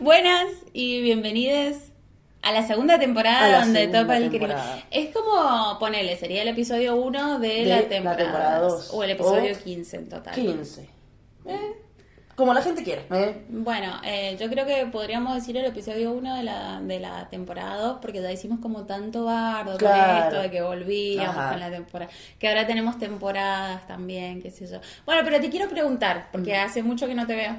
Buenas y bienvenidos a la segunda temporada A la donde segunda topa el crimen. Ponele, sería el episodio 1 de, De la la temporada temporada 2. dos. O el episodio O 15 en total. 15. Eh, como la gente quiera. ¿eh? Bueno, eh, yo creo que podríamos decir el episodio 1 de la, de la temporada 2 porque ya hicimos como tanto bardo con Claro. esto de que volvíamos Ajá. con la temporada. Que ahora tenemos temporadas también, qué sé yo. Bueno, pero te quiero preguntar, porque Mm. hace mucho que no te veo.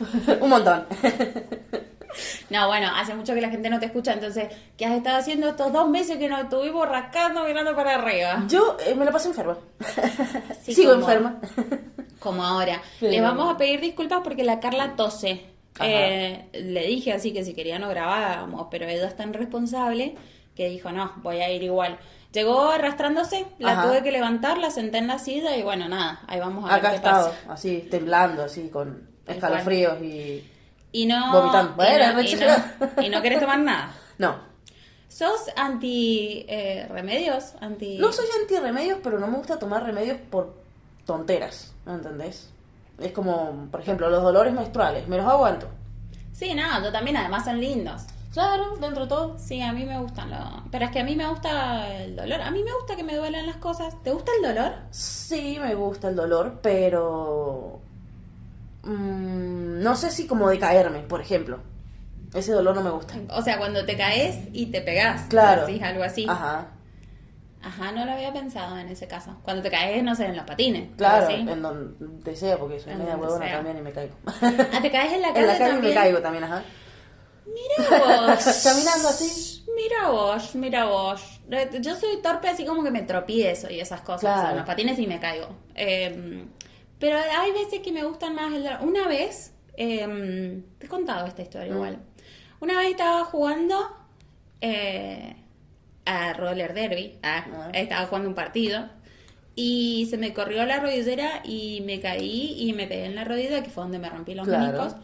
Un montón. No, bueno, hace mucho que la gente no te escucha, entonces, ¿qué has estado haciendo estos dos meses que nos estuvimos rascando mirando para arriba? Yo eh, me la pasé enferma. Sí, Sigo como- enferma. Como ahora. Les vamos a pedir disculpas porque la Carla tose. Eh, le dije así que si quería no grabábamos, pero ella es tan responsable que dijo, no, voy a ir igual. Llegó arrastrándose, la Ajá. tuve que levantar, la senté en la silla y bueno, nada, ahí vamos a ver Acá he qué estado, pasa. así, temblando, así, con escalofríos y... Y no, Vomitando. y Bueno, no- y no- y no querés tomar nada. No. ¿Sos anti eh, remedios? Anti... No soy anti-remedios, pero no me gusta tomar remedios por tonteras, ¿me entendés? Es como, por ejemplo, los dolores menstruales, me los aguanto. Sí, no, yo también, además son lindos. Claro, dentro de todo. Sí, a mí me gustan los... Pero es que a mí me gusta el dolor. A mí me gusta que me duelan las cosas. ¿Te gusta el dolor? Sí, me gusta el dolor, pero... mm, no sé si como de caerme, por ejemplo. Ese dolor no me gusta. O sea, cuando te caes y te pegás. Claro. decís algo así. Ajá. Ajá. no lo había pensado en ese caso. Cuando te caes, no sé, en los patines. Claro, así. en donde sea, porque soy En media huevona sea. también y me caigo. Ah, te caes en la calle en la calle también. me caigo también, ajá. Mira vos. Caminando así. Mira vos, mira vos. Yo soy torpe así como que me tropiezo y esas cosas. Claro. En los patines y me caigo. Eh, pero hay veces que me gustan más el dolor. Una vez, eh, te he contado esta historia igual. Una vez estaba jugando eh, a roller derby. Ah. Estaba jugando un partido. Y se me corrió la rodillera y me caí y me pegué en la rodilla, que fue donde me rompí los Claro. meniscos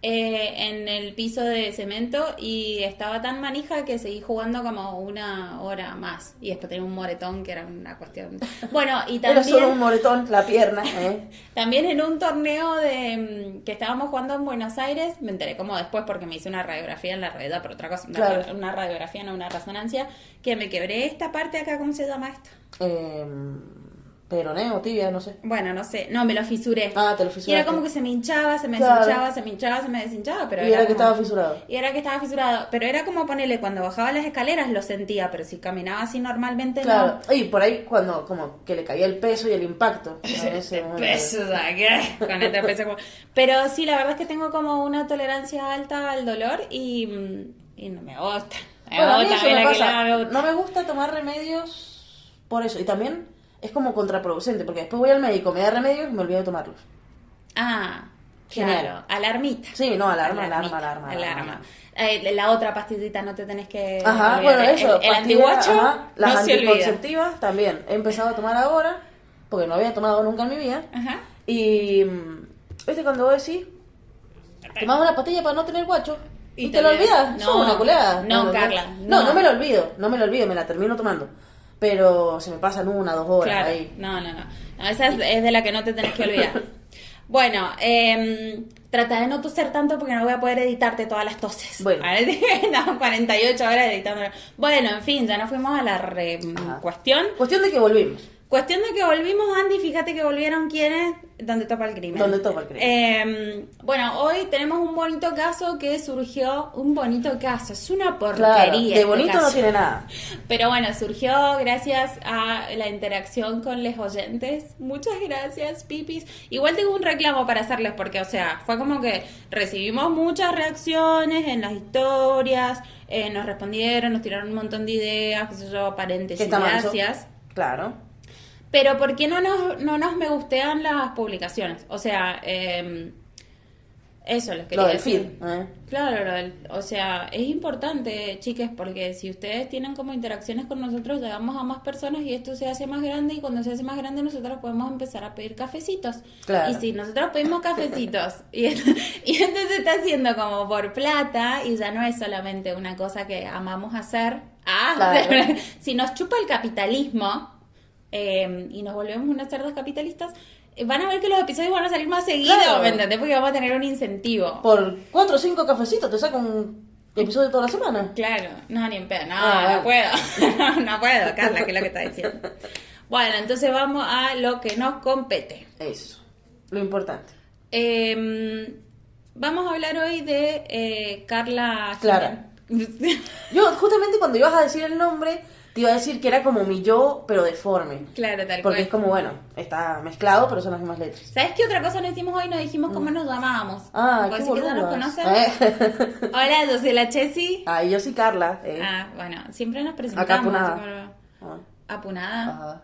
eh, en el piso de cemento y estaba tan manija que seguí jugando como una hora más y después tenía un moretón que era una cuestión bueno y Era solo un también moretón, la pierna, ¿eh? también en un torneo de mm, que estábamos jugando en Buenos Aires me enteré como después porque me hice una radiografía en la rueda por otra cosa una, Claro. una radiografía no una resonancia que me quebré esta parte acá cómo se llama esto Eh, peroneo, tibia, no sé. bueno no sé no me lo fisuré Ah, te lo y era como que se me hinchaba se me Claro. deshinchaba se me hinchaba se me deshinchaba pero y era que como- estaba fisurado. Y era que estaba fisurado. Pero era como ponerle, cuando bajaba las escaleras lo sentía, pero si caminaba así normalmente Claro, y por ahí cuando como que le caía el peso y el impacto. ese no. Peso, ¿qué? Con este peso como- Pero sí, la verdad es que tengo como una tolerancia alta al dolor y, mm, y no me gusta. Me Bueno, a mí gusta, eso mira me que pasa. la- me gusta. No me gusta tomar remedios por eso. Y también es como contraproducente, porque después voy al médico, me da remedios y me olvido de tomarlos. Ah, Genial. claro. Alarmita. Sí, no, alarma, alarma, alarma. alarma. Eh, la otra pastillita no te tenés que. Ajá, olvidar. bueno, El- eso. El, pastillera, antiguacho ajá, las no se también. He empezado a tomar ahora, porque no había tomado nunca en mi vida. Ajá. Y, mm, ¿viste cuando vos decís? Tomás una pastilla para no tener guacho. Y Y, te te lo olvidas. No, una culeada. no, Carla, No. no. no, me lo olvido. No me lo olvido, me la termino tomando. Pero se me pasan una, dos horas Claro, ahí. no, no, no. No, esa es, es de la que no te tenés que olvidar. Bueno, eh, trata de no toser tanto porque no voy a poder editarte todas las toses. Bueno. No, 48 horas editando. Bueno, en fin, ya nos fuimos a la re- cuestión. Cuestión de que volvimos. Cuestión de que volvimos, Andy, fíjate que volvieron quienes, donde topa el crimen. Donde topa el crimen. Eh, bueno, hoy tenemos un bonito caso que surgió, un bonito caso, es una porquería. Claro, de este bonito no tiene nada. Pero bueno, surgió gracias a la interacción con los oyentes. Muchas gracias, Pipis. Igual tengo un reclamo para hacerles porque, o sea, fue como que recibimos muchas reacciones en las historias, eh, nos respondieron, nos tiraron un montón de ideas, qué sé yo, Que paréntesis, gracias. Claro. Pero ¿por qué no nos, no nos me gustean las publicaciones? O sea, eh, Eso les Lo quería del decir. feed. ¿eh? Claro, lo del- o sea, es importante, chiques, porque si ustedes tienen como interacciones con nosotros, llegamos a más personas y esto se hace más grande y cuando se hace más grande nosotros podemos empezar a pedir cafecitos. Claro. Y si nosotros pedimos cafecitos y, y entonces está haciendo como por plata y ya no es solamente una cosa que amamos hacer, ah, Claro. si nos chupa el capitalismo eh, y nos volvemos unas cerdas capitalistas, eh, van a ver que los episodios van a salir más seguidos, Claro. ¿me entendés? Porque vamos a tener un incentivo. Por cuatro o cinco cafecitos te saca un episodio toda la semana. Claro, no, ni en pedo, no, Ah, no puedo, no puedo, Carla, que es lo que está diciendo. Bueno, entonces vamos a lo que nos compete. Eso. Lo importante. Eh, vamos a hablar hoy de eh, Carla Clara. Yo, justamente cuando ibas a decir el nombre, te iba a decir que era como mi yo, pero deforme. claro, tal Porque cual. es como, bueno, está mezclado, pero son las mismas letras. ¿Sabes qué otra cosa nos hicimos hoy? Nos dijimos cómo nos llamábamos. Ah, ¿Vos qué que ya nos conocen? Eh. Hola, yo soy la Chessy. Ah, y yo soy Carla. eh. Ah, bueno, siempre nos presentamos. Acá apunada. como- Ah, Apunada. ajá.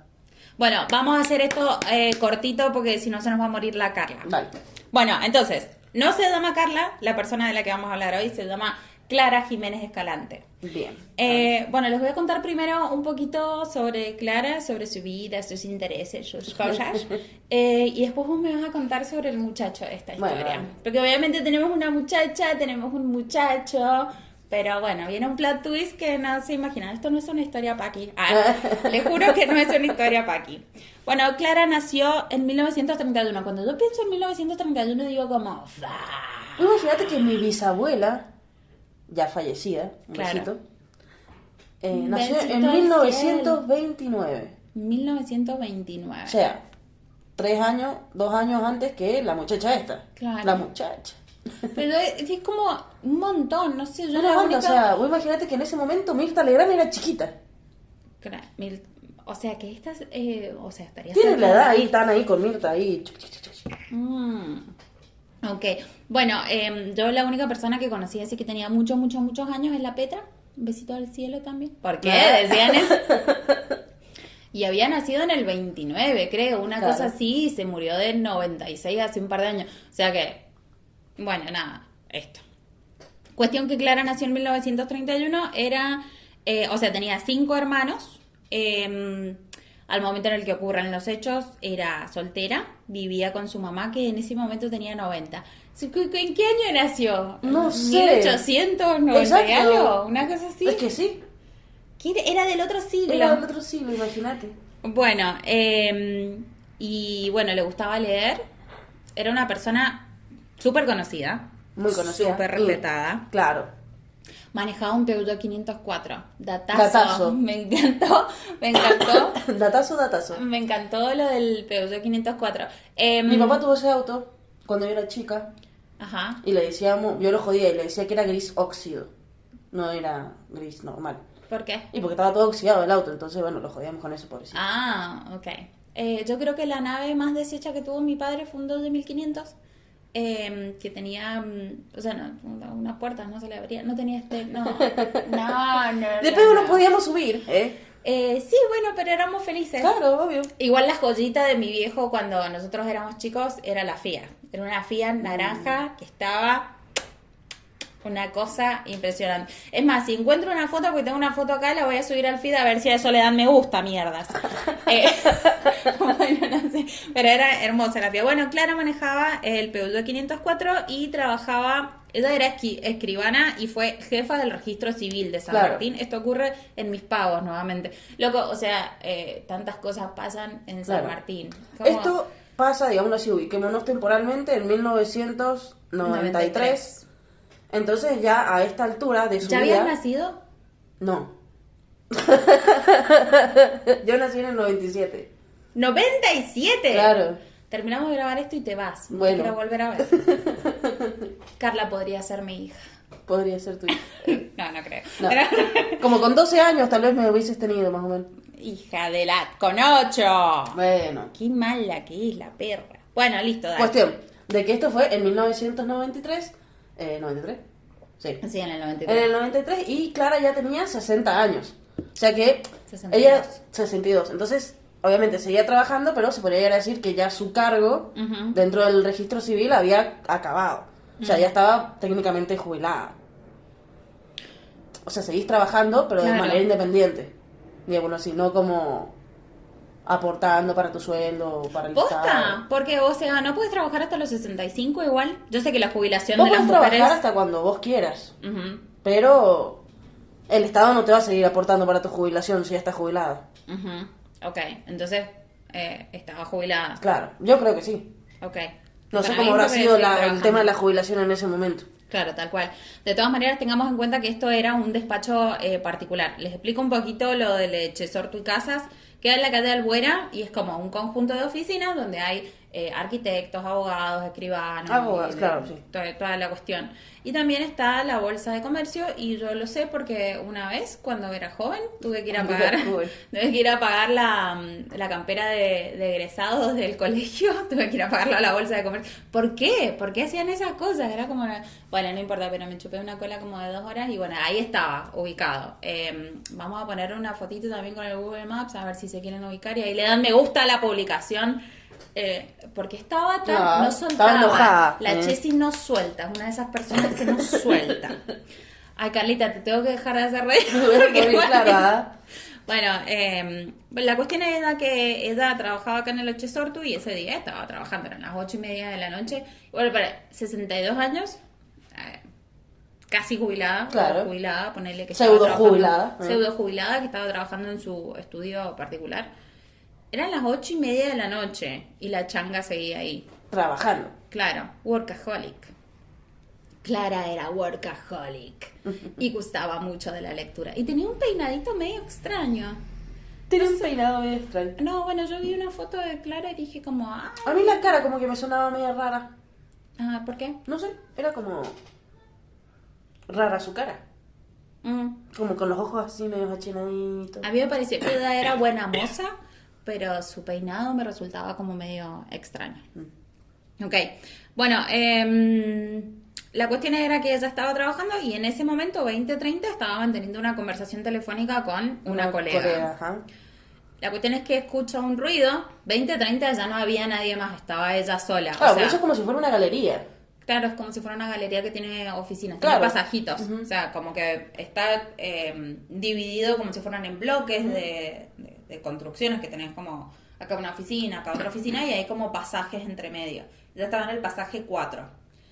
Bueno, vamos a hacer esto eh, cortito porque si no se nos va a morir la Carla. Dale. Bueno, entonces, no se llama Carla, la persona de la que vamos a hablar hoy se llama Clara Jiménez Escalante. Bien. Eh, bueno, les voy a contar primero un poquito sobre Clara, sobre su vida, sus intereses, sus cosas. Eh, y después vos me vas a contar sobre el muchacho de esta historia. Porque obviamente tenemos una muchacha, tenemos un muchacho. Pero bueno, viene un plot twist que no se imaginan. Esto no es una historia paqui. Ah, les juro que no es una historia paqui. Bueno, Clara nació en 1931. Cuando yo pienso en 1931 digo como... "Fa". Imagínate que mi bisabuela, ya fallecida, un Claro. besito, eh, nació en al 1929. 1929. O sea, tres años, dos años antes que la muchacha esta. Claro. La muchacha. Pero es, es como un montón, no sé, yo Una la única... o sea, vos imagínate que en ese momento Mirta Legrand era chiquita. Mil- O sea, que estas... eh, o sea, estaría... Tiene la edad ahí, están ahí con Mirta ahí. Mm. Ok, bueno, em, yo la única persona que conocí así que tenía muchos, muchos, muchos años es la Petra. Un besito al cielo también. ¿Por qué? Decían eso. Y había nacido en el 29, creo, una Claro. cosa así, y se murió de 96 hace un par de años. O sea que, bueno, nada, esto. Cuestión que Clara nació en 1931, era, eh, o sea, tenía cinco hermanos. eh, al momento en el que ocurren los hechos, era soltera, vivía con su mamá, que en ese momento tenía 90. ¿En qué año nació? No sé. 1890 y Exacto. algo, una cosa así. Es que sí. Era del otro siglo. era del otro siglo, imagínate. Bueno, eh, y bueno, le gustaba leer. Era una persona súper conocida. Muy conocida. Súper Mm. respetada. Claro. Manejaba un Peugeot 504. Datazo. Datazo. Me encantó, me encantó. datazo, datazo. me encantó lo del Peugeot 504. Em, Mi papá tuvo ese auto cuando yo era chica Ajá. y le decíamos, yo lo jodía y le decía que era gris óxido. No era gris normal. ¿Por qué? Y porque estaba todo oxidado el auto, entonces bueno, lo jodíamos con eso, pobrecito. Ah, ok. Eh, yo creo que la nave más deshecha que tuvo mi padre fue un 2 de 1500. Eh, que tenía, mm, o sea, no, una- unas puertas no se le abría, no tenía este, no, no, no. Después no, podíamos subir, ¿eh? Eh, sí, bueno, pero éramos felices. Claro, obvio. Igual la joyita de mi viejo cuando nosotros éramos chicos era la Fiat. Era una Fiat naranja que estaba una cosa impresionante. Es más, si encuentro una foto, porque tengo una foto acá, la voy a subir al feed a ver si a eso le dan me gusta, mierdas. Eh, bueno, no sé, pero era hermosa la Fiat. Bueno, Clara manejaba el Peugeot 504 y trabajaba, ella era escribana y fue jefa del registro civil de San Claro. Martín. Esto ocurre en mis pagos nuevamente. Loco, o sea, eh, tantas cosas pasan en San Claro. Martín. Esto pasa, digamos así, ubiquémonos temporalmente en 1993. Entonces ya a esta altura de su ¿Ya vida... habías nacido? No. Yo nací en el 97. ¡97! Claro. Terminamos de grabar esto y te vas. No Bueno. te quiero volver a ver. Carla podría ser mi hija. Podría ser tu hija. No, no creo. No. Pero- Como con 12 años tal vez me hubieses tenido, más o menos. hija de la... ¡Con ocho! Bueno. Qué mala que es la perra. Bueno, listo, dale. Cuestión, de que esto fue en 1993. Eh, ¿93? Sí. Sí, en el En 93. el 93 y Clara ya tenía 60 años. O sea que 62. ella 62. Entonces, obviamente seguía trabajando, pero se podría llegar a decir que ya su cargo dentro del registro civil había acabado. O sea, ya estaba técnicamente jubilada. O sea, seguís trabajando, pero de manera independiente. Digamos así, no como aportando para tu sueldo para el ¿Posta? Estado. Porque, o sea, ¿no puedes trabajar hasta los 65 igual? Yo sé que la jubilación Vos de las podés trabajar hasta cuando vos quieras, pero el Estado no te va a seguir aportando para tu jubilación si ya estás jubilada. ujú. Ok, entonces eh, estaba jubilada. Claro, yo creo que sí. Ok. No sé cómo habrá sido la- el tema de la jubilación en ese momento. Claro, tal cual. De todas maneras, tengamos en cuenta que esto era un despacho eh, particular. Les explico un poquito lo de Lechesorto y Casas. Queda en la calle Albuera y es como un conjunto de oficinas donde hay eh, arquitectos, abogados, escribanos. Abogados, y- claro, sí. Toda, toda la cuestión. Y también está la bolsa de comercio y yo lo sé porque una vez, cuando era joven, tuve que ir a pagar, tuve que ir a pagar la, mm, la campera de, de egresados del colegio, tuve que ir a pagarlo a la bolsa de comercio. ¿Por qué? ¿Por qué hacían esas cosas? Era como, bueno, no importa, pero me chupé una cola como de dos horas y bueno, ahí estaba, ubicado. Eh, vamos a poner una fotito también con el Google Maps, a ver si se quieren ubicar y ahí le dan me gusta a la publicación. Eh, porque estaba tan, Ah, no estaba soltaba. enojada, La eh. Chessy no suelta, es una de esas personas que no suelta. Ay, Carlita, te tengo que dejar de hacer reír. porque, bueno, ¿ah? bueno, eh, la cuestión era que ella trabajaba acá en el Ochesortu y ese día estaba trabajando, eran las ocho y media de la noche. Bueno, para 62 años, eh, casi jubilada, Claro. jubilada, ponerle que Pseudo jubilada, eh. Pseudo jubilada, que estaba trabajando en su estudio particular. Eran las ocho y media de la noche y la changa seguía ahí. Trabajando. Claro, workaholic. Clara era workaholic y gustaba mucho de la lectura. Y tenía un peinadito medio extraño. Tiene un peinado medio extraño. No, bueno, yo vi una foto de Clara y dije como, ah, A mí la cara como que me sonaba media rara. ah, ¿por qué? No sé, era como rara su cara. Mm. Como con los ojos así medio achinaditos. A mí me pareció que era buena moza, pero su peinado me resultaba como medio extraño. Ok, bueno, em, la cuestión era que ella estaba trabajando y en ese momento, 2030, estaba manteniendo una conversación telefónica con una, colega. ajá. La cuestión es que escucha un ruido, 2030 ya no había nadie más, estaba ella sola. Claro, o sea, eso es como si fuera una galería. Claro, es como si fuera una galería que tiene oficinas, Claro. tiene pasajitos. O sea, como que está eh, dividido como si fueran en bloques de, de- de construcciones que tenés como acá una oficina, acá otra oficina y hay como pasajes entre medio. Ya estaba en el pasaje 4.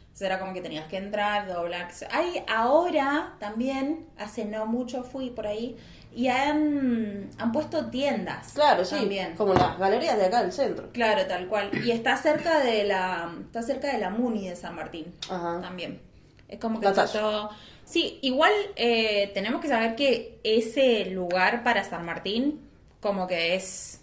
Entonces era como que tenías que entrar, doblar. Hay ahora también, hace no mucho fui por ahí, y han, han puesto tiendas. Claro, sí. También. Como las galerías de acá del centro. Claro, tal cual. Y está cerca de la está cerca de la Muni de San Martín. Ajá. También. Es como que todo... Sí, igual eh, tenemos que saber que ese lugar para San Martín como que es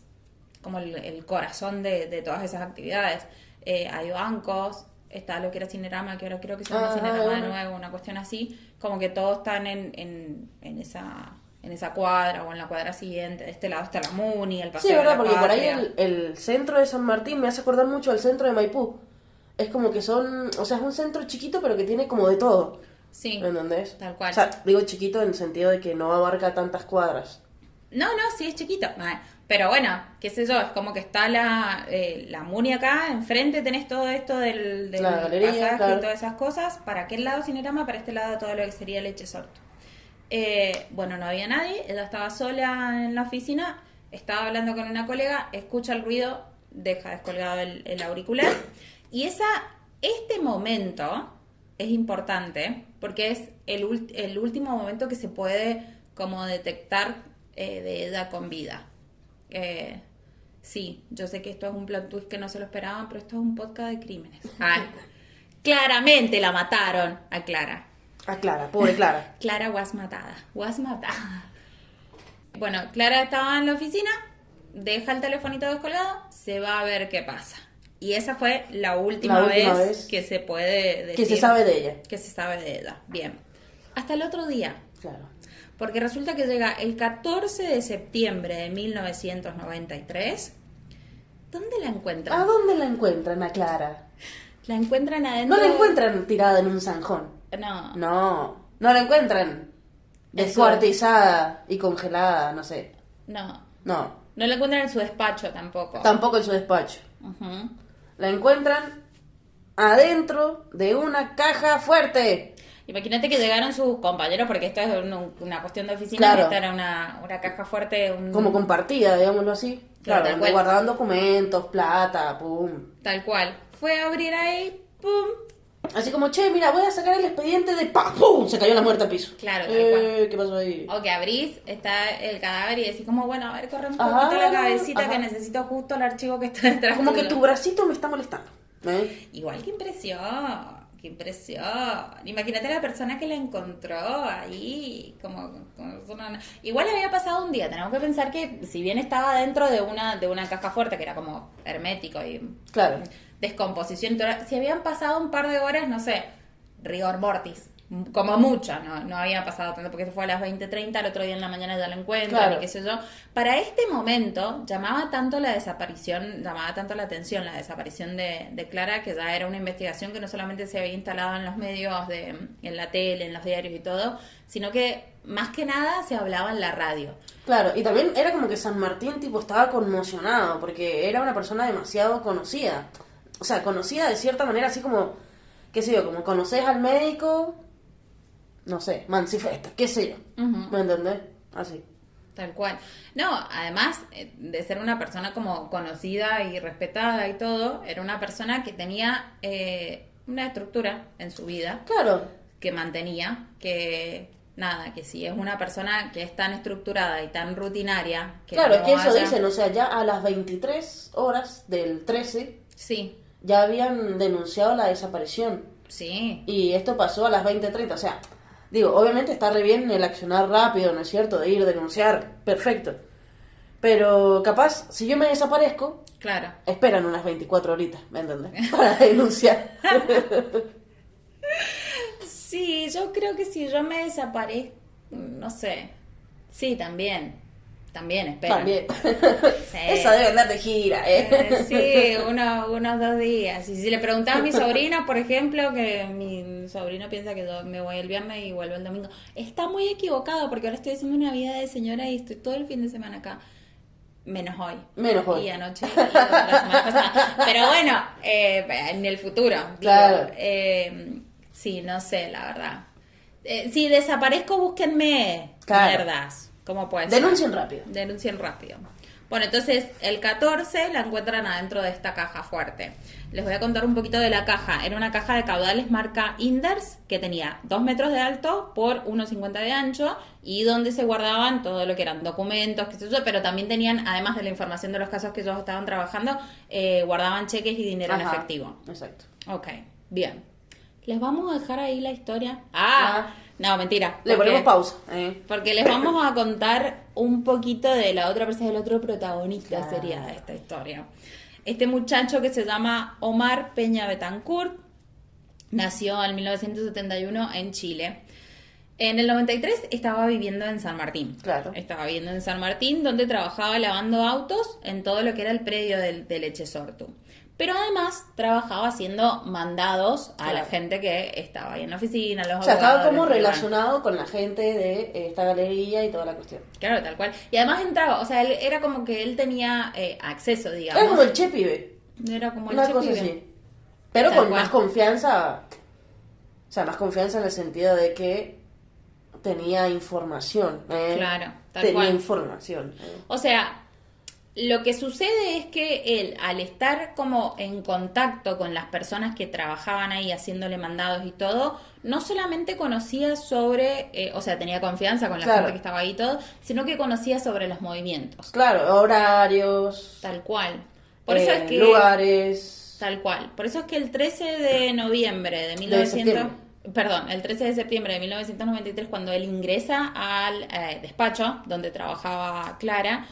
como el, el corazón de, de todas esas actividades. Eh, hay bancos, está lo que era Cinerama, que ahora creo que se llama Ah, Cinerama de nuevo, una cuestión así. Como que todos están en, en, en esa en esa cuadra o en la cuadra siguiente. De este lado está la Muni, el paseo Sí, de verdad, la porque por ahí el, el centro de San Martín me hace acordar mucho al centro de Maipú. Es como que son, o sea, es un centro chiquito pero que tiene como de todo. Sí, ¿Entendés? tal cual. O sea, digo chiquito en el sentido de que no abarca tantas cuadras. No, no, sí, es chiquito. Pero bueno, qué sé yo, es como que está la, eh, la Muni acá, enfrente tenés todo esto del, del La galería, pasaje claro. y todas esas cosas. ¿Para aquel lado Cinerama? Para este lado todo lo que sería Leche Sorto. Eh, bueno, no había nadie, ella estaba sola en la oficina, estaba hablando con una colega, escucha el ruido, deja descolgado el, el auricular. Y esa, este momento es importante porque es el, el último momento que se puede como detectar eh, de ella con vida. Eh, sí, yo sé que esto es un plot twist que no se lo esperaban, pero esto es un podcast de crímenes. Ah, claramente la mataron a Clara. Ah, Clara, pobre Clara. Clara was matada, was matada. Bueno, Clara estaba en la oficina, deja el telefonito descolgado, se va a ver qué pasa. Y esa fue la última, La última vez, vez que se puede decir. que se sabe de ella. Que se sabe de ella. Bien. Hasta el otro día. Claro. Porque resulta que llega el 14 de septiembre de 1993. ¿Dónde la encuentran? ¿A dónde la encuentran a Clara? La encuentran adentro. No la encuentran tirada en un zanjón. No. No, no la encuentran descuartizada y congelada, no sé. No. No, No la encuentran en su despacho tampoco. tampoco en su despacho. La encuentran adentro de una caja fuerte. Imagínate que llegaron sus compañeros, porque esto es una, una cuestión de oficina, Claro. esta era una, una caja fuerte, un- Como compartida, digámoslo así. Claro, Claro, tal donde cual. guardaban documentos, plata, pum. tal cual. Fue a abrir ahí, ¡pum! Así como, che, mira, voy a sacar el expediente de pa, ¡pum! Se cayó la muerte al piso. Claro, tal eh, ¿Qué pasó ahí? O que abrís, está el cadáver y decís como, bueno, a ver, corre un Ajá, poquito la cabecita ajá. que necesito justo el archivo que está detrás. Como que tu bracito me está molestando. ¿eh? Igual que impresión, qué impresión. Imagínate la persona que la encontró ahí, como, como una- igual había pasado un día. Tenemos que pensar que si bien estaba dentro de una de una caja fuerte que era como hermético y Claro. descomposición, si habían pasado un par de horas, no sé, rigor mortis. Como mucho, no, no había pasado tanto porque se fue a las 20.30, el otro día en la mañana ya lo encuentran Claro. y qué sé yo. Para este momento llamaba tanto la desaparición, llamaba tanto la atención la desaparición de, de Clara, que ya era una investigación que no solamente se había instalado en los medios, de, en la tele, en los diarios y todo, sino que más que nada se hablaba en la radio. Claro, y también era como que San Martín tipo estaba conmocionado porque era una persona demasiado conocida. O sea, conocida de cierta manera, así como, qué sé yo, como conoces al médico, no sé, Mancifesta, qué sé yo. ¿Me entendés? Así. Tal cual. No, además eh, de ser una persona como conocida y respetada y todo, era una persona que tenía eh, una estructura en su vida Claro, que mantenía, que nada, que si es una persona que es tan estructurada y tan rutinaria, que claro, es que eso haya- dicen, o sea, ya a las 23 horas del 13 Sí, ya habían denunciado la desaparición. sí, Y esto pasó a las 20.30, o sea, digo, obviamente está re bien el accionar rápido, ¿no es cierto? De ir, denunciar, perfecto. Pero capaz, si yo me desaparezco, claro. esperan unas 24 horitas, ¿me entendés? Para denunciar. Sí, yo creo que si yo me desaparezco, no sé. Sí, también. También, espera. También. Sí. Esa debe andar de gira, ¿eh? Eh, sí, uno- unos dos días. Y si le preguntaba a mi sobrina, por ejemplo, que mi sobrino piensa que yo me voy el viernes y vuelvo el domingo, está muy equivocado porque ahora estoy haciendo una vida de señora y estoy todo el fin de semana acá. Menos hoy. Menos hoy. Y anoche. y pasada. Pero bueno, eh, en el futuro. digo, Claro. eh, sí, no sé, la verdad. Eh, si desaparezco, búsquenme Claro. mierdas. ¿Cómo puede ser? Denuncien rápido. Denuncien rápido. Bueno, entonces el 14 la encuentran adentro de esta caja fuerte. Les voy a contar un poquito de la caja. Era una caja de caudales marca Inders que tenía 2 metros de alto por 1,50 de ancho y donde se guardaban todo lo que eran documentos, qué sé yo, pero también tenían, además de la información de los casos que ellos estaban trabajando, eh, guardaban cheques y dinero en efectivo. Exacto. Ok, bien. ¿Les vamos a dejar ahí la historia? Ah, Ah. No, mentira. Le porque- ponemos pausa. ¿eh? porque les vamos a contar un poquito de la otra persona, del otro protagonista Claro. sería de esta historia. Este muchacho que se llama Omar Peña Betancourt nació en 1971 en Chile. En el 93 estaba viviendo en San Martín. Claro. Estaba viviendo en San Martín, donde trabajaba lavando autos en todo lo que era el predio del, del Echesortu. Pero además trabajaba haciendo mandados a la gente que estaba ahí en la oficina, los O sea, estaba como iban. relacionado con la gente de esta galería y toda la cuestión. Claro, tal cual. Y además entraba, o sea, él, era como que él tenía eh, acceso, digamos. Era como el Che Pibe. Era como el Una Che cosa Pibe. así. Pero Tal con cual. más confianza. O sea, más confianza en el sentido de que tenía información. ¿eh? Claro, tal tenía cual. información. ¿eh? O sea, lo que sucede es que él, al estar como en contacto con las personas que trabajaban ahí haciéndole mandados y todo, no solamente conocía sobre, eh, o sea, tenía confianza con la Claro. gente que estaba ahí y todo, sino que conocía sobre los movimientos. Claro, horarios, Tal cual. Por eso eh, es que... lugares. Tal cual. Por eso es que el 13 de noviembre de 1900... septiembre. Perdón, el 13 de septiembre de 1993, cuando él ingresa al eh, despacho donde trabajaba Clara,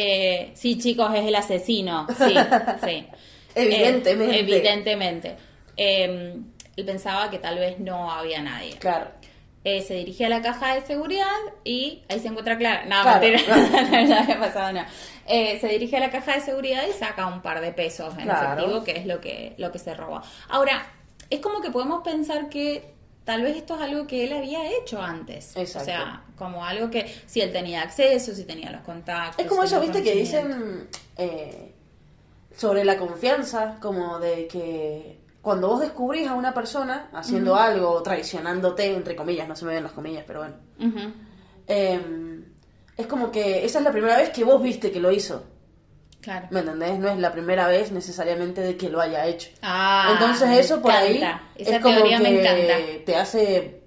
eh, sí, chicos, es el asesino. Sí, sí. Evidentemente. Eh, evidentemente. Eh, él pensaba que tal vez no había nadie. Claro. Eh, se dirige a la caja de seguridad y ahí se encuentra Clara. No, Claro. mentira, no había pasado nada. Se dirige a la caja de seguridad y saca un par de pesos en Claro. efectivo, que es lo que, lo que se roba. Ahora, es como que podemos pensar que tal vez esto es algo que él había hecho antes. Exacto. O sea, como algo que si él tenía acceso, si tenía los contactos. Es como eso, viste, que dicen eh, sobre la confianza, como de que cuando vos descubrís a una persona haciendo algo, traicionándote, entre comillas, no se me ven las comillas, pero bueno. Eh, es como que esa es la primera vez que vos viste que lo hizo. Claro. ¿Me entendés? No es la primera vez necesariamente de que lo haya hecho. Ah, Entonces eso por ahí encanta. Esa es como que me encanta. te hace,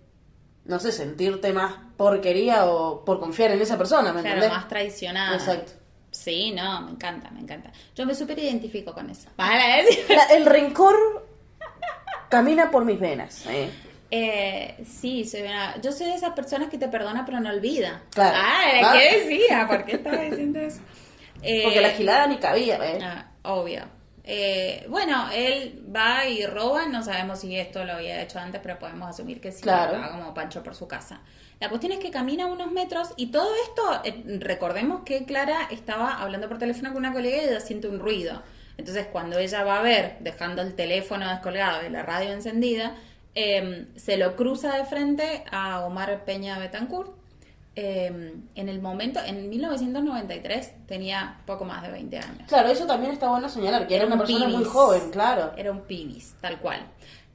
no sé, sentirte más porquería o por confiar en esa persona, ¿me Claro, entendés? más traicionada. Exacto. Sí, no, me encanta, me encanta. Yo me súper identifico con eso. Vale, ¿eh? La- el rencor camina por mis venas. ¿eh? Eh, sí, soy una- yo soy de esas personas que te perdona pero no olvida. Claro. Ah, Ah. ¿qué decía? ¿Por qué estaba diciendo eso? Eh, Porque la gilada ni cabía, ¿eh? ah, obvio. Eh, bueno, él va y roba, no sabemos si esto lo había hecho antes, pero podemos asumir que sí, Claro. va como Pancho por su casa. La cuestión es que camina unos metros y todo esto, eh, recordemos que Clara estaba hablando por teléfono con una colega y ella siente un ruido. Entonces cuando ella va a ver, dejando el teléfono descolgado y la radio encendida, eh, se lo cruza de frente a Omar Peña Betancourt. Eh, en el momento, en 1993 tenía poco más de 20 años. Claro, eso también está bueno señalar, que era, Era una un persona muy joven, claro. Era un pibis, tal cual.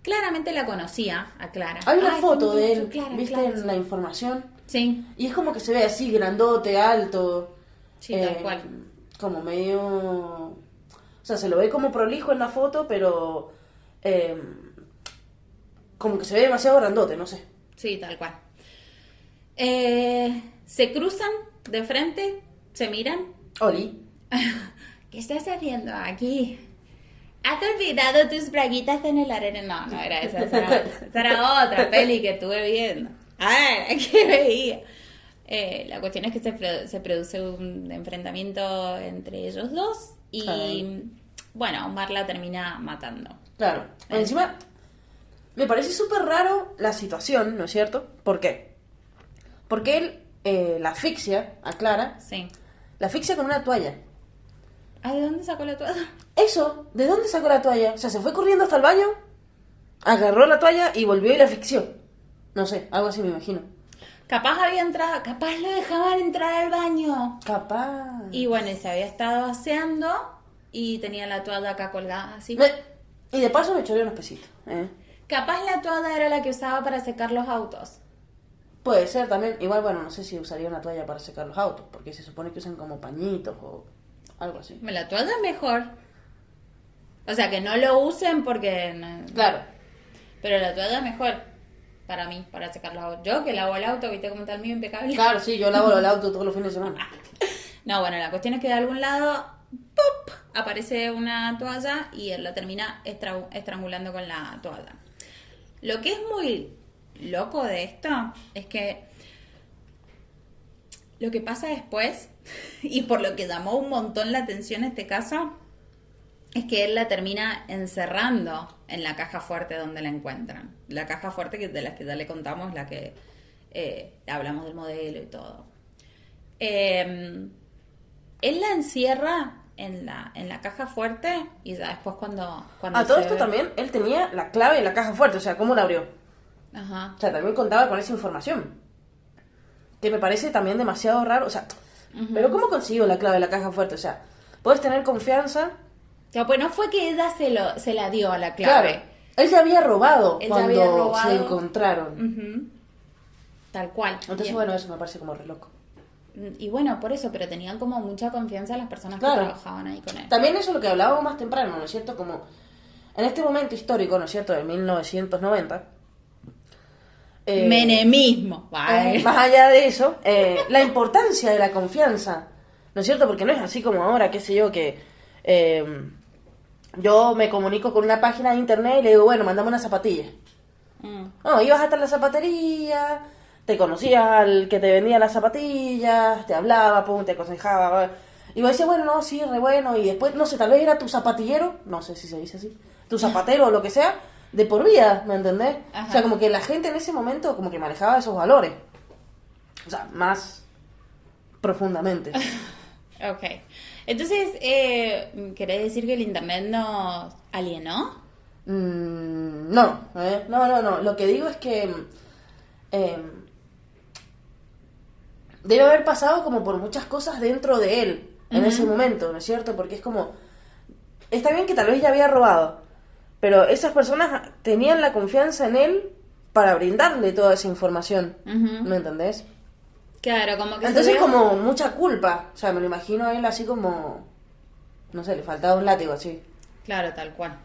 Claramente la conocía a Clara. Hay una Ay, foto de él, Clara, ¿viste? Clara, En la información. Sí, Y es como que se ve así, grandote, alto. sí, tal eh, cual. Como medio... O sea, se lo ve como prolijo en la foto, pero... eh, como que se ve demasiado grandote, no sé. Sí, tal cual. Eh, se cruzan de frente, se miran. Oli. ¿Qué estás haciendo aquí? ¿Has olvidado tus braguitas en el arena? No, no era esa, esa era, esa era otra peli que estuve viendo. A ver, ¿qué veía? Eh, la cuestión es que se, pro- se produce un enfrentamiento entre ellos dos y, Ay. bueno, Omar la termina matando. Claro. Encima, me parece súper raro la situación, ¿no es cierto? ¿Por qué? Porque él eh, la asfixia a Clara, Sí. la asfixia con una toalla. ¿Ah, de dónde sacó la toalla? Eso, ¿de dónde sacó la toalla? O sea, se fue corriendo hasta el baño, agarró la toalla y volvió y la asfixió. No sé, algo así me imagino. Capaz había entrado, capaz lo dejaban entrar al baño. Capaz. Y bueno, y se había estado aseando y tenía la toalla acá colgada así. Me- Y de paso me choré unos pesitos. ¿eh? Capaz la toalla era la que usaba para secar los autos. Puede ser también. Igual, bueno, no sé si usaría una toalla para secar los autos, porque se supone que usan como pañitos o algo así. La toalla es mejor. O sea, que no lo usen porque... no- Claro. Pero la toalla es mejor para mí, para secar los autos. Yo que lavo el auto, viste cómo está el mío impecable. Claro, sí, yo lavo el auto todos los fines de semana. No, bueno, la cuestión es que de algún lado ¡pop! aparece una toalla y él la termina estra- estrangulando con la toalla. Lo que es muy loco de esto es que lo que pasa después, y por lo que llamó un montón la atención este caso, es que él la termina encerrando en la caja fuerte donde la encuentran. La caja fuerte que de la que ya le contamos, la que eh, hablamos del modelo y todo. Eh, él la encierra en la, en la caja fuerte y ya después cuando... cuando A todo se esto ve- también, él tenía la clave de la caja fuerte, o sea, ¿cómo la abrió? Ajá. O sea, también contaba con esa información. Que me parece también demasiado raro, o sea, pero ¿cómo consiguió la clave de la caja fuerte? O sea, puedes tener confianza. Ya, pues no fue que ella se, lo, se la dio a la clave. Claro, él ya había robado Él cuando había robado. se encontraron. Tal cual. Entonces, Y- bueno, eso me parece como re loco. Y bueno, por eso, pero tenían como mucha confianza las personas Claro. que trabajaban ahí con él. También eso es lo que hablábamos más temprano, ¿no es cierto? Como en este momento histórico, ¿no es cierto? De 1990. Eh, Menemismo. Vale. Eh, más allá de eso, eh, la importancia de la confianza, ¿no es cierto? Porque no es así como ahora, qué sé yo, que eh, yo me comunico con una página de internet y le digo, bueno, mandame una zapatilla. Mm. No, ibas hasta la zapatería, te conocías al que te vendía las zapatillas, te hablaba, pum, te aconsejaba. Y vos decías, bueno, no, sí, re bueno. Y después, no sé, tal vez era tu zapatillero, no sé si se dice así, tu zapatero o lo que sea, de por vida, ¿me entendés? Ajá. O sea, como que la gente en ese momento como que manejaba esos valores. O sea, más profundamente. Ok. Entonces, eh, ¿querés decir que el internet nos alienó? Mm, no, ¿eh? no, no, no. Lo que digo es que eh, debe haber pasado como por muchas cosas dentro de él en ese momento, ¿no es cierto? Porque es como, está bien que tal vez ya había robado, Pero esas personas tenían la confianza en él para brindarle toda esa información. Ujú. ¿Me entendés? Claro, como que se Entonces ve- como mucha culpa. O sea, me lo imagino a él así como... No sé, le faltaba un látigo así. Claro, tal cual.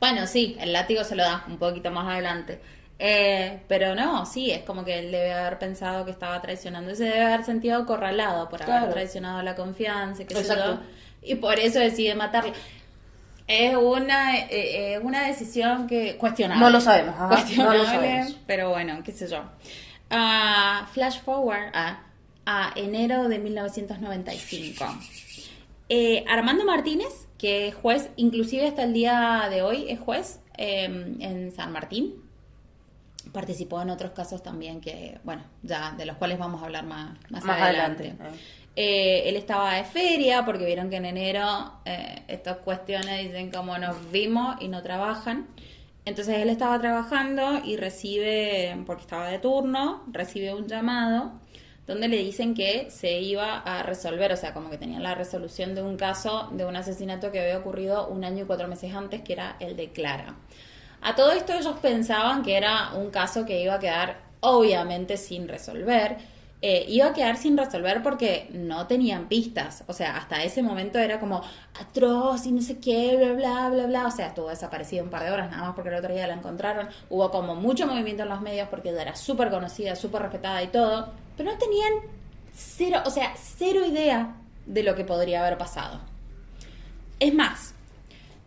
Bueno, sí, el látigo se lo da un poquito más adelante. Eh, pero no, sí, es como que él debe haber pensado que estaba traicionando. Se debe haber sentido acorralado por haber Claro. traicionado la confianza. Y por eso decide matarla. Es una, eh, eh, una decisión que cuestionable. No lo sabemos, ajá, Cuestionable, no lo sabemos. pero bueno, qué sé yo. Ah, flash forward a, a enero de 1995. Eh, Armando Martínez, que es juez, inclusive hasta el día de hoy es juez eh, en San Martín. Participó en otros casos también que, bueno, ya de los cuales vamos a hablar más, más, Más adelante. adelante, Eh, él estaba de feria porque vieron que en enero eh, estas cuestiones dicen como nos vimos y no trabajan. Entonces él estaba trabajando y recibe, porque estaba de turno, recibe un llamado donde le dicen que se iba a resolver, o sea, como que tenían la resolución de un caso de un asesinato que había ocurrido un año y cuatro meses antes, que era el de Clara. A todo esto ellos pensaban que era un caso que iba a quedar obviamente sin resolver. Eh, iba a quedar sin resolver porque no tenían pistas. O sea, hasta ese momento era como atroz y no sé qué, bla, bla, bla, bla. O sea, estuvo desaparecido un par de horas, nada más porque el otro día la encontraron. Hubo como mucho movimiento en los medios porque ella era súper conocida, súper respetada y todo. Pero no tenían cero, o sea, cero idea de lo que podría haber pasado. Es más,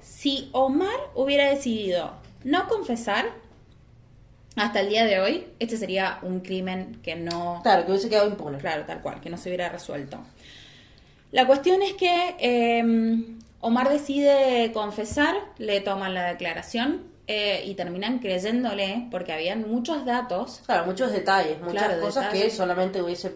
si Omar hubiera decidido no confesar, hasta el día de hoy, este sería un crimen que no... Claro, que hubiese quedado impune. Claro, tal cual, que no se hubiera resuelto. La cuestión es que eh, Omar decide confesar, le toman la declaración eh, y terminan creyéndole porque habían muchos datos, Claro, muchos detalles, muchas Claro, cosas que solamente hubiese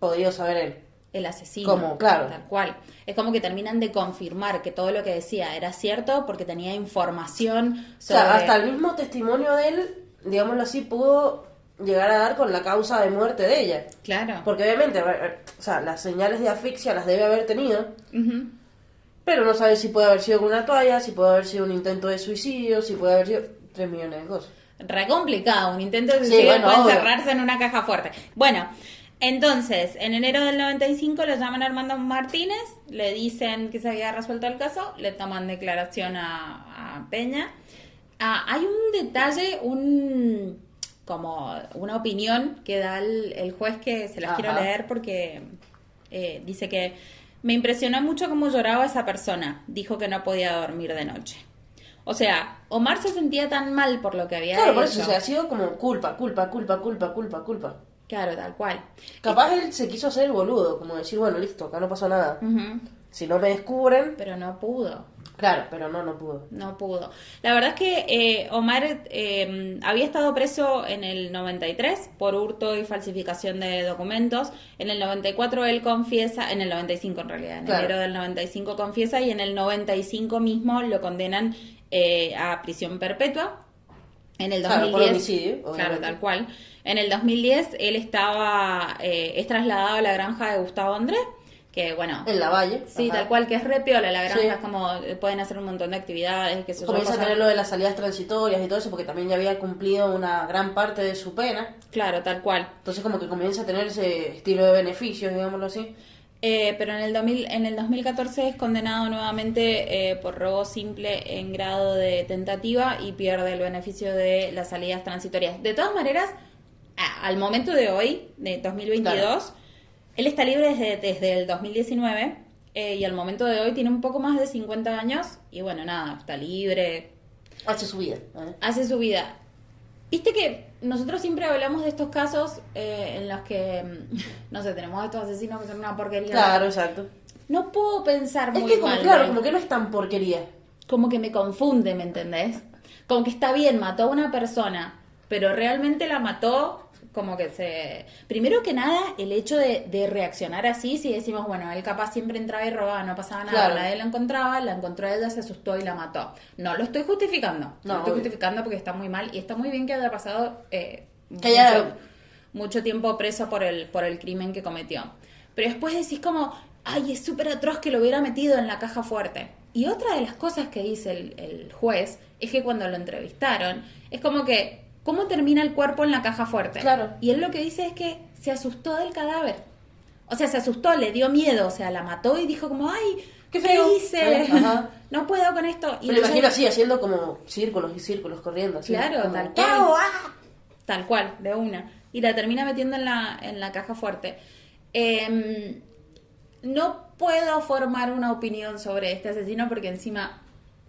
podido saber él. el asesino. Como, claro. Tal cual. Es como que terminan de confirmar que todo lo que decía era cierto porque tenía información O sobre... sea, hasta el mismo testimonio de él, digámoslo así, pudo llegar a dar con la causa de muerte de ella. Claro. Porque obviamente, o sea, las señales de asfixia las debe haber tenido, Ujú. pero no sabe si puede haber sido con una toalla, si puede haber sido un intento de suicidio, si puede haber sido tres millones de cosas. Re complicado, un intento de Sí, suicidio bueno, puede obvio. encerrarse en una caja fuerte. Bueno, entonces, en enero del 95 lo llaman a Armando Martínez, le dicen que se había resuelto el caso, le toman declaración a, a Peña. Ah, hay un detalle, un como una opinión que da el, el juez que se las Ajá. quiero leer porque eh, dice que me impresionó mucho cómo lloraba esa persona. Dijo que no podía dormir de noche. O sea, Omar se sentía tan mal por lo que había Claro, por hecho. eso, o sea, ha sido como culpa, culpa, culpa, culpa, culpa, culpa. Claro, tal cual. Capaz él se quiso hacer el boludo, como decir, bueno, listo, acá no pasó nada. Ujú. Si no me descubren, Pero no pudo. claro, pero no, no pudo. No pudo. La verdad es que eh, Omar eh, había estado preso en el 93 por hurto y falsificación de documentos. En el 94 él confiesa, en el 95 en realidad, en Claro. enero del 95 confiesa y en el 95 mismo lo condenan eh, a prisión perpetua. En el Claro, 2010, por homicidio, claro, tal cual. En el 2010 él estaba, eh, es trasladado a la granja de Gustavo Andrés, que bueno, En la valle. Sí, ajá. tal cual, que es re piola la granja, Sí. es como eh, pueden hacer un montón de actividades, que Comienza a tener lo de las salidas transitorias y todo eso, porque también ya había cumplido una gran parte de su pena. Claro, tal cual. Entonces como que comienza a tener ese estilo de beneficios, digámoslo así. Eh, pero en el, 2000, en el 2014 es condenado nuevamente eh, por robo simple en grado de tentativa y pierde el beneficio de las salidas transitorias. De todas maneras, al momento de hoy, de 2022, Claro. Él está libre desde, desde el 2019 eh, y al momento de hoy tiene un poco más de 50 años y bueno, nada, está libre, Hace su vida. ¿eh? hace su vida. Viste que nosotros siempre hablamos de estos casos eh, en los que, mm, no sé, tenemos estos asesinos que son una porquería. Claro, exacto. No puedo pensar Es muy que como, mal claro, como que no es tan porquería. como que me confunde, ¿me entendés? Como que está bien, mató a una persona, pero realmente la mató como que se... Primero que nada, el hecho de, de reaccionar así, si decimos, bueno, él capaz siempre entraba y robaba, no pasaba nada, Claro. nadie la encontraba, la encontró ella, se asustó y la mató. No lo estoy justificando, no, lo estoy obvio. justificando porque está muy mal y está muy bien que haya pasado eh, haya- mucho, mucho tiempo preso por el, por el crimen que cometió. Pero después decís como, ay, es súper atroz que lo hubiera metido en la caja fuerte. Y otra de las cosas que dice el, el juez es que cuando lo entrevistaron, es como que, ¿cómo termina el cuerpo en la caja fuerte? Claro. Y él lo que dice es que se asustó del cadáver. O sea, se asustó, le dio miedo, o sea, la mató y dijo como, ay, Qué ¿qué, feo". hice? Ajá. no puedo con esto. Y Me lo imagino así, haciendo como círculos y círculos corriendo. Así, Claro, como, tal ¿qué cual. ¡Ah! Tal cual, de una. Y la termina metiendo en la, en la caja fuerte. Em, no puedo formar una opinión sobre este asesino porque encima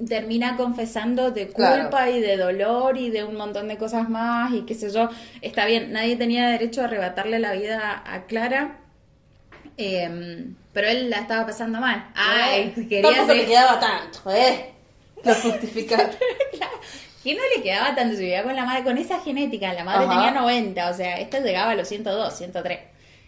termina confesando de culpa Claro. y de dolor y de un montón de cosas más y qué sé yo. Está bien, nadie tenía derecho a arrebatarle la vida a Clara. em, pero él la estaba pasando mal. Ay, quería Tampoco ser- le quedaba tanto, ¿eh? Lo justifica. ¿Quién no le quedaba tanto si vivía con la madre? Con esa genética, la madre Ajá. tenía 90, o sea, esta llegaba a los 102, 103.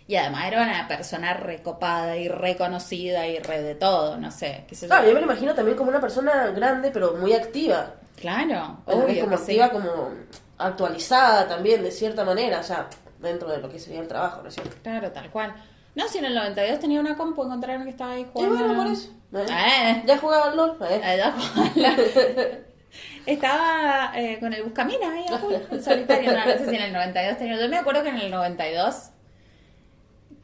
Y además era una persona recopada y reconocida y re de todo, no sé, qué sé yo. Claro, yo me lo imagino también como una persona grande, pero muy activa. Claro, Obvio, obvio como que sí. activa, como actualizada también, de cierta manera. O sea, dentro de lo que sería el trabajo, ¿no es cierto? Claro, tal cual. No, si en el 92 tenía una compu, encontraron que estaba ahí Y jugando. bueno, por eso. ¿eh? Eh. Ya jugaba al LOL. ¿eh? Ahí da jugando. Estaba eh, con el Buscaminas ahí en solitario. No, no sé si en el 92 tenía. Yo me acuerdo que en el 92.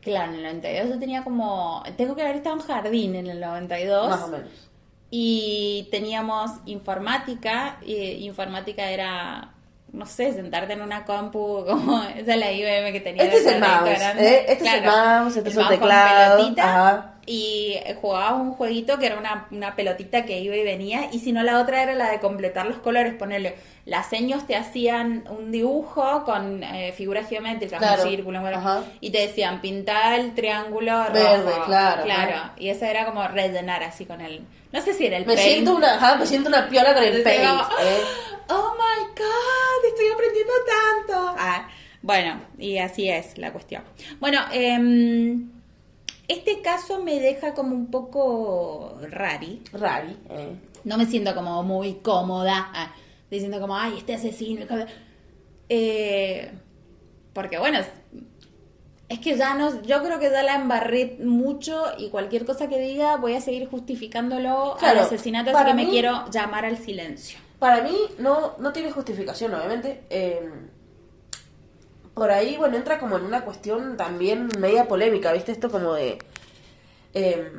Claro, en el 92 yo tenía como. Tengo que haber estado en jardín en el 92. Más o menos. Y teníamos informática. Y informática era. No sé, sentarte en una compu como esa es la IBM que tenía. Este es el mouse. ¿eh? Este es el mouse, este es el teclado, ajá. y eh, jugaba un jueguito que era una, una pelotita que iba y venía, y si no la otra era la de completar los colores, ponerle las seños te hacían un dibujo con eh, figuras geométricas, Claro, un círculo, bueno, y te decían pintar el triángulo Verde, rojo, claro, claro, ajá. y eso era como rellenar así con el, no sé si era el Me paint. siento una, ajá, me siento una piola con el paint. ¿eh? Oh my god, estoy aprendiendo tanto. Ah, bueno, y así es la cuestión. Bueno, em, este caso me deja como un poco rari. Rari. ¿eh? No me siento como muy cómoda ah, diciendo como, ay, este asesino. Eh, porque bueno, es, que ya no, yo creo que ya la embarré mucho y cualquier cosa que diga voy a seguir justificándolo Claro, al asesinato, así que me quiero llamar al silencio. Para mí no, no tiene justificación, obviamente. Eh, por ahí, bueno, entra como en una cuestión también media polémica, ¿viste? Esto como de... eh,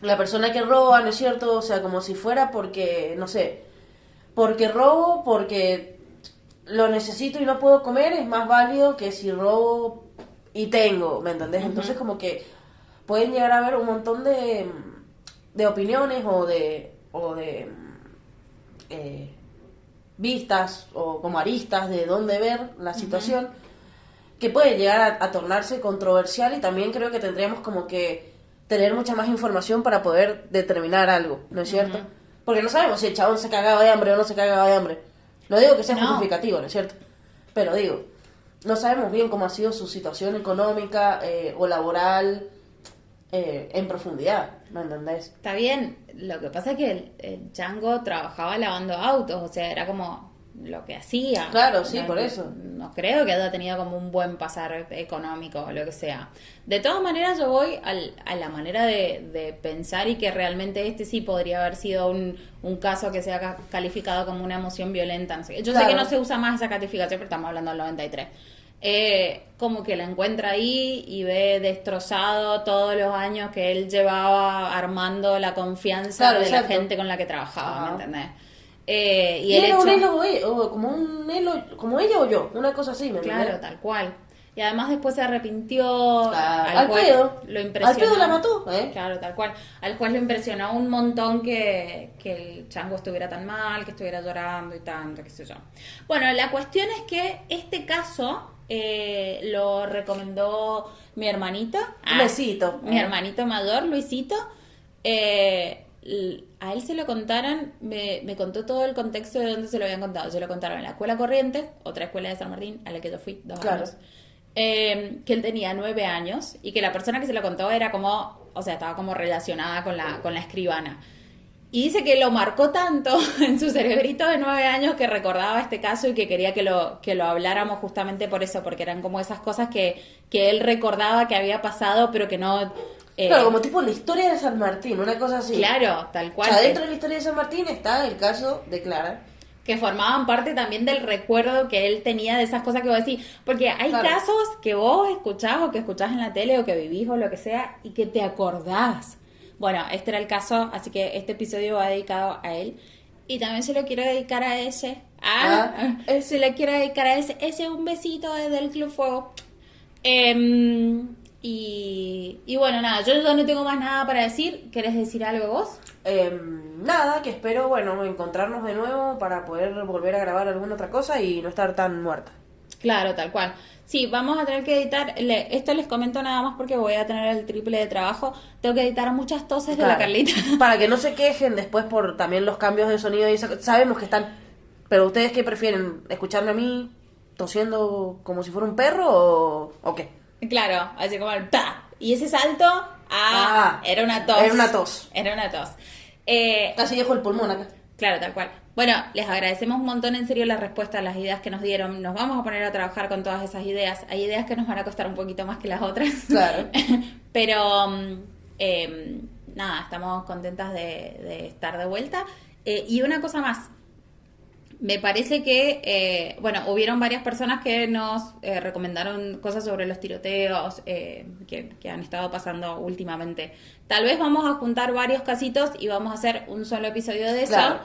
la persona que roba, ¿no es cierto? O sea, como si fuera porque, no sé, porque robo, porque lo necesito y no puedo comer, es más válido que si robo y tengo, ¿me entendés? Entonces como que pueden llegar a haber un montón de, de opiniones o de... O de eh, vistas o como aristas de dónde ver la situación que puede llegar a, a tornarse controversial y también creo que tendríamos como que tener mucha más información para poder determinar algo, ¿no es cierto? Porque no sabemos si el chabón se cagaba de hambre o no se cagaba de hambre. No digo que sea No. justificativo, ¿no es cierto? Pero digo, no sabemos bien cómo ha sido su situación económica eh, o laboral eh, en profundidad, ¿me entendés? Está bien, lo que pasa es que el, el chango trabajaba lavando autos, o sea, era como lo que hacía. Claro, sí, No- por eso. No creo que haya tenido como un buen pasar económico o lo que sea. De todas maneras, yo voy al- a la manera de, de pensar y que realmente este sí podría haber sido un, un caso que sea ca- calificado como una emoción violenta. Yo sé que no se usa más esa calificación, pero estamos hablando del 93. Eh, como que la encuentra ahí y ve destrozado todos los años que él llevaba armando la confianza Claro, de exacto. la gente con la que trabajaba, Ajá. ¿me entendés? Eh, y Y el era hecho... un él o, ella, o como un él o- como ella o yo, una cosa así, ¿me Claro, tal cual. Y además después se arrepintió. Al juez pedo. Lo Al impresionó. pedo la mató, ¿eh? Claro, tal cual. Al juez lo impresionó un montón que, que el chango estuviera tan mal, que estuviera llorando y tanto, qué sé yo. Bueno, la cuestión es que este caso eh, lo recomendó mi hermanito. Un besito. Mi hermanito mayor, Luisito. Eh, a él se lo contaron, me, me contó todo el contexto de dónde se lo habían contado. Se lo contaron en la escuela Corrientes, otra escuela de San Martín, a la que yo fui dos Claro. años. Eh, que él tenía nueve años y que la persona que se lo contó era como, o sea, estaba como relacionada con la, con la escribana. Y dice que lo marcó tanto en su cerebrito de nueve años que recordaba este caso y que quería que lo, que lo habláramos justamente por eso, porque eran como esas cosas que, que él recordaba que había pasado, pero que no, Eh, Claro, como tipo la historia de San Martín, una cosa así. Claro, tal O cual. sea, que- dentro de la historia de San Martín está el caso de Clara. que formaban parte también del recuerdo que él tenía de esas cosas que vos decís. Porque hay Claro. casos que vos escuchás o que escuchás en la tele o que vivís o lo que sea y que te acordás. Bueno, este era el caso, así que este episodio va dedicado a él. Y también se lo quiero dedicar a ese. Ah, Ah. se lo quiero dedicar a ese. Ese un besito desde el Club Fuego. Em, y, y bueno, nada, yo ya no tengo más nada para decir. ¿Querés decir algo vos? Em, nada, que espero, bueno, encontrarnos de nuevo para poder volver a grabar alguna otra cosa y no estar tan muerta. Claro, tal cual. Sí, vamos a tener que editar. le- esto les comento nada más porque voy a tener el triple de trabajo. Tengo que editar muchas toses de la. Carlita. Para que no se quejen después por también los cambios de sonido y sabemos que están. Pero ustedes qué prefieren, escucharme a mí tosiendo como si fuera un perro o, o qué? claro, así como el ta. Y ese salto, ah, Ah, era una tos. era una tos. Era una tos. Eh, Casi dejo el pulmón acá. Claro, tal cual. Bueno, les agradecemos un montón en serio la respuesta a las ideas que nos dieron. Nos vamos a poner a trabajar con todas esas ideas. Hay ideas que nos van a costar un poquito más que las otras. Claro. Pero eh, nada, estamos contentas de, de estar de vuelta. Eh, y una cosa más. Me parece que, eh, bueno, hubieron varias personas que nos eh, recomendaron cosas sobre los tiroteos eh, que, que han estado pasando últimamente. Tal vez vamos a juntar varios casitos y vamos a hacer un solo episodio de eso. Claro.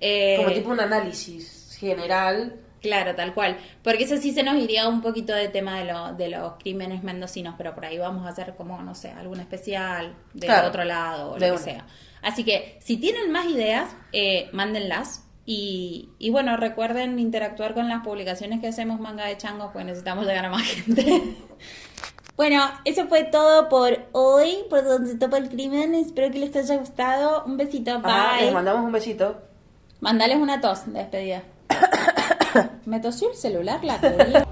Eh, Como tipo un análisis general. Claro, tal cual. Porque eso sí se nos iría un poquito de tema de, lo, de los crímenes mendocinos, pero por ahí vamos a hacer como, no sé, algún especial del Claro, otro lado o de lo que sea. Así que si tienen más ideas, eh, mándenlas. Y, y bueno, recuerden interactuar con las publicaciones que hacemos Manga de Changos, porque necesitamos llegar a más gente. bueno, eso fue todo por hoy, por donde topa el crimen. Espero que les haya gustado. Un besito, bye. les mandamos un besito. Mandales una tos de despedida. Me tosió el celular, la teoría.